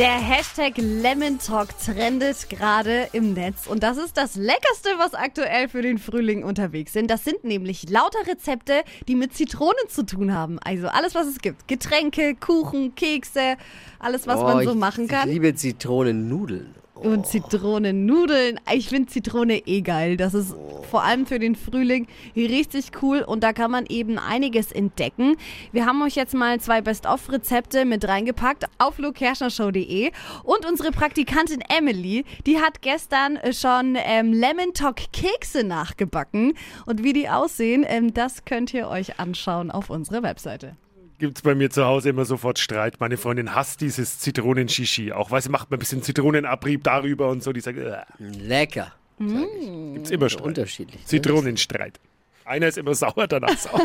Der Hashtag Lemon Talk trendet gerade im Netz und das ist das Leckerste, was aktuell für den Frühling unterwegs sind. Das sind nämlich lauter Rezepte, die mit Zitronen zu tun haben. Also alles, was es gibt. Getränke, Kuchen, Kekse, alles, was man so machen kann. Ich liebe Zitronennudeln. Und Zitronennudeln. Ich finde Zitrone eh geil. Das ist vor allem für den Frühling richtig cool und da kann man eben einiges entdecken. Wir haben euch jetzt mal zwei Best-of-Rezepte mit reingepackt auf lukeherrschnershow.de und unsere Praktikantin Emily, die hat gestern schon ähm, Lemon Talk Kekse nachgebacken und wie die aussehen, ähm, das könnt ihr euch anschauen auf unserer Webseite. Gibt es bei mir zu Hause immer sofort Streit. Meine Freundin hasst dieses Zitronen-Shishi. Auch weil sie macht man ein bisschen Zitronenabrieb darüber und so. Die sagt, äh, Lecker. gibt's immer Streit. Unterschiedlich. ne? Zitronenstreit. Einer ist immer sauer, danach sauer.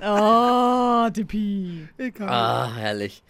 Oh, Dippi. Ah, herrlich.